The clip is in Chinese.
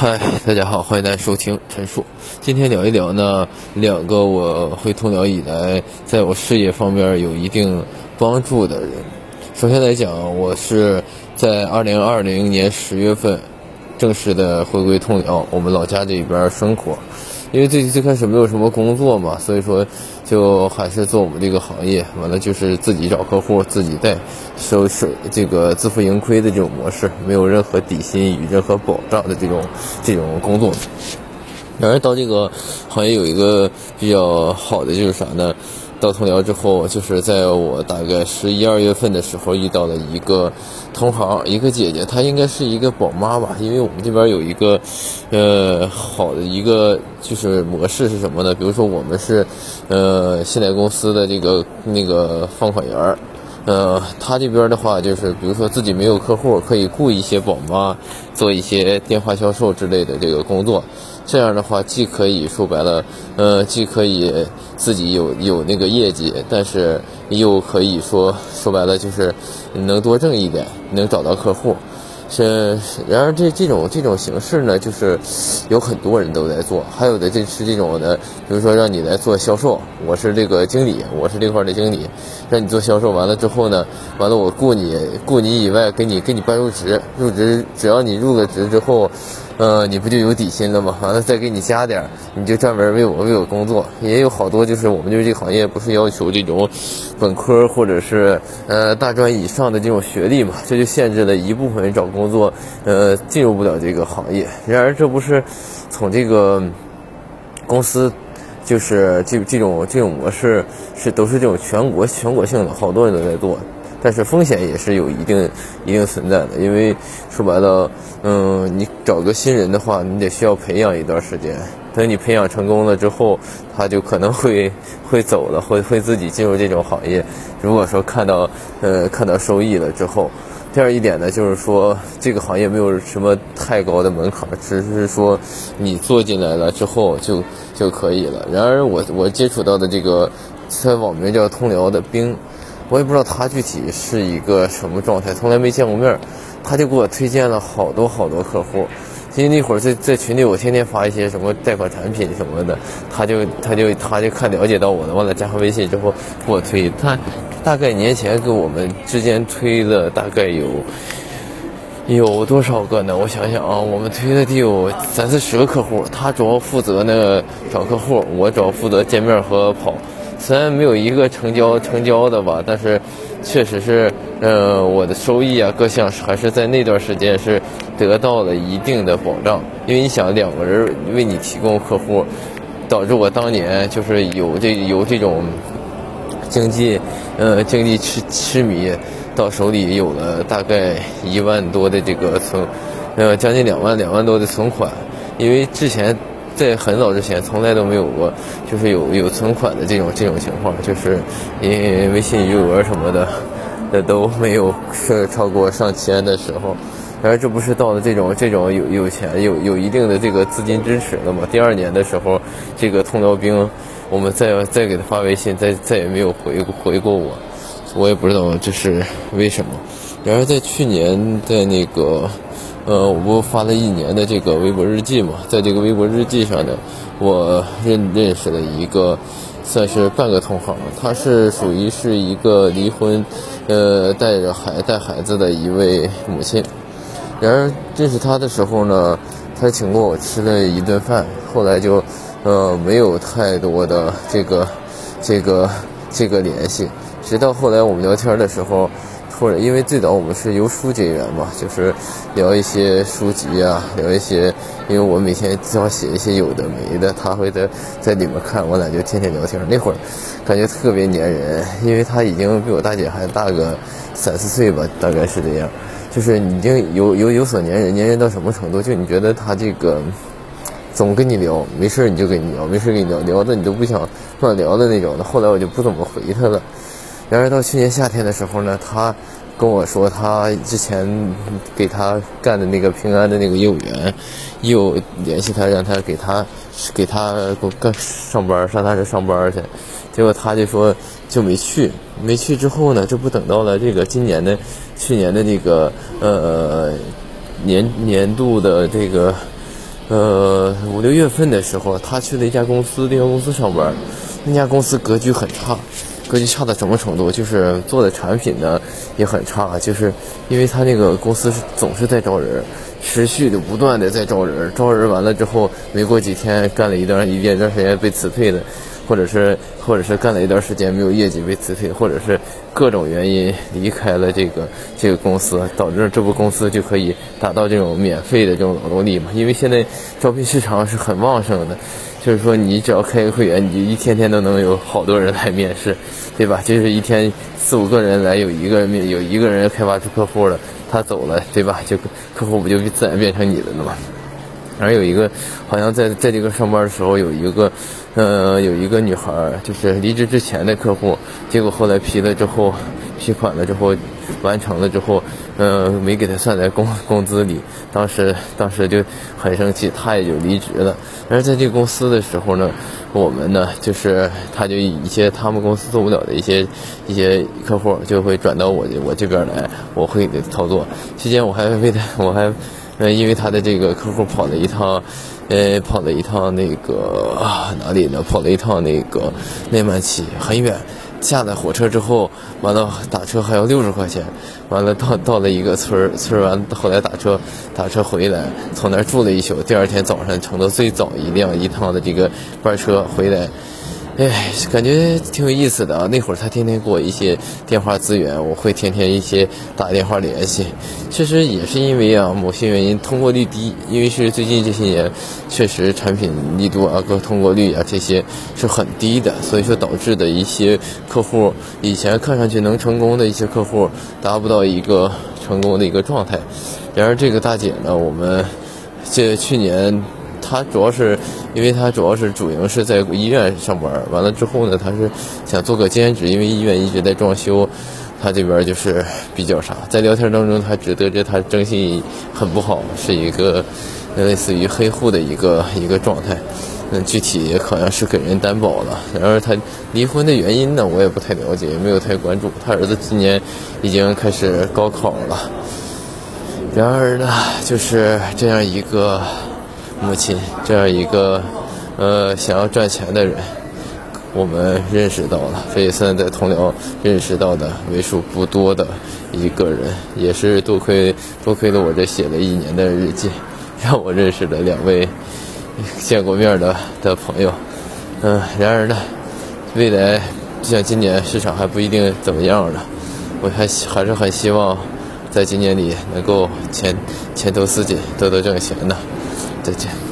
嗨，大家好，欢迎大家收听陈述。今天聊一聊呢，两个我回通辽以来，在我事业方面有一定帮助的人。首先来讲，我是在二零二零年十月份正式的回归通辽，我们老家这边生活。因为最最开始没有什么工作嘛，所以说就还是做我们这个行业。完了就是自己找客户，自己带，收收这个自负盈亏的这种模式，没有任何底薪与任何保障的这种这种工作。然而到这个行业有一个比较好的就是啥呢？到通辽之后，就是在我大概十一二月份的时候遇到了一个同行，一个姐姐，她应该是一个宝妈吧，因为我们这边有一个，呃，好的一个就是模式是什么呢？比如说我们是，呃，信贷公司的这个那个放款员儿，呃，他这边的话就是，比如说自己没有客户，可以雇一些宝妈做一些电话销售之类的这个工作。这样的话，既可以说白了，呃，既可以自己有有那个业绩，但是又可以说说白了就是能多挣一点，能找到客户。是，然而这这种这种形式呢，就是有很多人都在做，还有的这是这种的，比如说让你来做销售，我是这个经理，我是这块的经理，让你做销售，完了之后呢，完了我雇你雇你以外，给你给你办入职，入职只要你入了职之后。呃，你不就有底薪了吗？完了再给你加点儿，你就专门为我为我工作。也有好多就是我们就是这个行业不是要求这种本科或者是呃大专以上的这种学历嘛，这就限制了一部分人找工作呃进入不了这个行业。然而这不是从这个公司就是这这种这种模式是都是这种全国全国性的，好多人都在做。但是风险也是有一定一定存在的，因为说白了，嗯，你找个新人的话，你得需要培养一段时间。等你培养成功了之后，他就可能会 会走了，会会自己进入这种行业。如果说看到呃看到收益了之后，第二一点呢，就是说这个行业没有什么太高的门槛，只是说你做进来了之后就就可以了。然而我我接触到的这个在网名叫通辽的兵。我也不知道他具体是一个什么状态，从来没见过面儿，他就给我推荐了好多好多客户。因为那会儿在在群里，我天天发一些什么贷款产品什么的，他就他就他就看了解到我的，完了加上微信之后给我推。他大概年前给我们之间推了大概有有多少个呢？我想想啊，我们推的得有三四十个客户，他主要负责那个找客户，我主要负责见面和跑。虽然没有一个成交成交的吧，但是确实是，呃，我的收益啊，各项还是在那段时间是得到了一定的保障。因为你想，两个人为你提供客户，导致我当年就是有这有这种经济，呃，经济痴痴迷，到手里有了大概一万多的这个存，呃，将近两万两万多的存款，因为之前。在很早之前，从来都没有过，就是有有存款的这种这种情况，就是因为微信余额什么的，那都没有是超过上千的时候。然而，这不是到了这种这种有有钱有有一定的这个资金支持了吗？第二年的时候，这个通辽兵，我们再再给他发微信，再再也没有回回过我，我也不知道这是为什么。然而，在去年在那个。呃，我不发了一年的这个微博日记嘛，在这个微博日记上呢，我认认识了一个，算是半个同行，他是属于是一个离婚，呃，带着孩带孩子的一位母亲。然而认识他的时候呢，他请过我吃了一顿饭，后来就，呃，没有太多的这个，这个，这个联系，直到后来我们聊天的时候。或者因为最早我们是由书结缘嘛，就是聊一些书籍啊，聊一些，因为我每天要写一些有的没的，他会在在里面看，我俩就天天聊天。那会儿感觉特别粘人，因为他已经比我大姐还大个三四岁吧，大概是这样，就是已经有有有所粘人，粘人到什么程度？就你觉得他这个总跟你聊，没事你就跟你聊，没事跟你聊，聊的你都不想乱聊的那种。后来我就不怎么回他了。然而到去年夏天的时候呢，他跟我说，他之前给他干的那个平安的那个业务员，又联系他，让他给他给他干上班，上他这上班去。结果他就说就没去，没去之后呢，这不等到了这个今年的去年的这个呃年年度的这个呃五六月份的时候，他去了一家公司，那家公司上班，那家公司格局很差，格局差到什么程度？就是做的产品呢也很差，就是因为他那个公司是总是在招人，持续的不断的在招人，招人完了之后，没过几天干了一段一段时间被辞退的。或者是，或者是干了一段时间没有业绩被辞退，或者是各种原因离开了这个这个公司，导致这部公司就可以达到这种免费的这种劳动力嘛？因为现在招聘市场是很旺盛的，就是说你只要开个会员，你就一天天都能有好多人来面试，对吧？就是一天四五个人来，有一个人面，有一个人开发出客户了，他走了，对吧？就客户不就自然变成你的了吗？而有一个，好像在在这个上班的时候，有一个，呃，有一个女孩，就是离职之前的客户，结果后来批了之后，批款了之后，完成了之后，呃，没给他算在工工资里，当时当时就很生气，他也就离职了。而在这个公司的时候呢，我们呢，就是他就一些他们公司做不了的一些一些客户，就会转到我我这边来，我会给他操作。期间我还为他，我还。呃，因为他的这个客户跑了一趟，呃，跑了一趟那个哪里呢？跑了一趟那个内曼起，很远。下了火车之后，完了打车还要六十块钱。完了到到了一个村儿，村儿完后来打车打车回来，从那儿住了一宿。第二天早上乘的最早一辆一趟的这个班车回来。哎，感觉挺有意思的啊！那会儿他天天给我一些电话资源，我会天天一些打电话联系。确实也是因为啊，某些原因通过率低，因为是最近这些年确实产品力度啊、各通过率啊这些是很低的，所以说导致的一些客户以前看上去能成功的一些客户达不到一个成功的一个状态。然而这个大姐呢，我们这去年。他主要是，因为他主要是主营是在医院上班，完了之后呢，他是想做个兼职，因为医院一直在装修，他这边就是比较啥，在聊天当中，他只得知他征信很不好，是一个类似于黑户的一个一个状态，嗯，具体好像是给人担保了，然而他离婚的原因呢，我也不太了解，也没有太关注。他儿子今年已经开始高考了，然而呢，就是这样一个。母亲这样一个，呃，想要赚钱的人，我们认识到了，这也算在同僚认识到的为数不多的一个人，也是多亏多亏了我这写了一年的日记，让我认识了两位见过面的的朋友。嗯，然而呢，未来就像今年市场还不一定怎么样了，我还还是很希望在今年里能够前前途似锦，多多挣钱的。再见。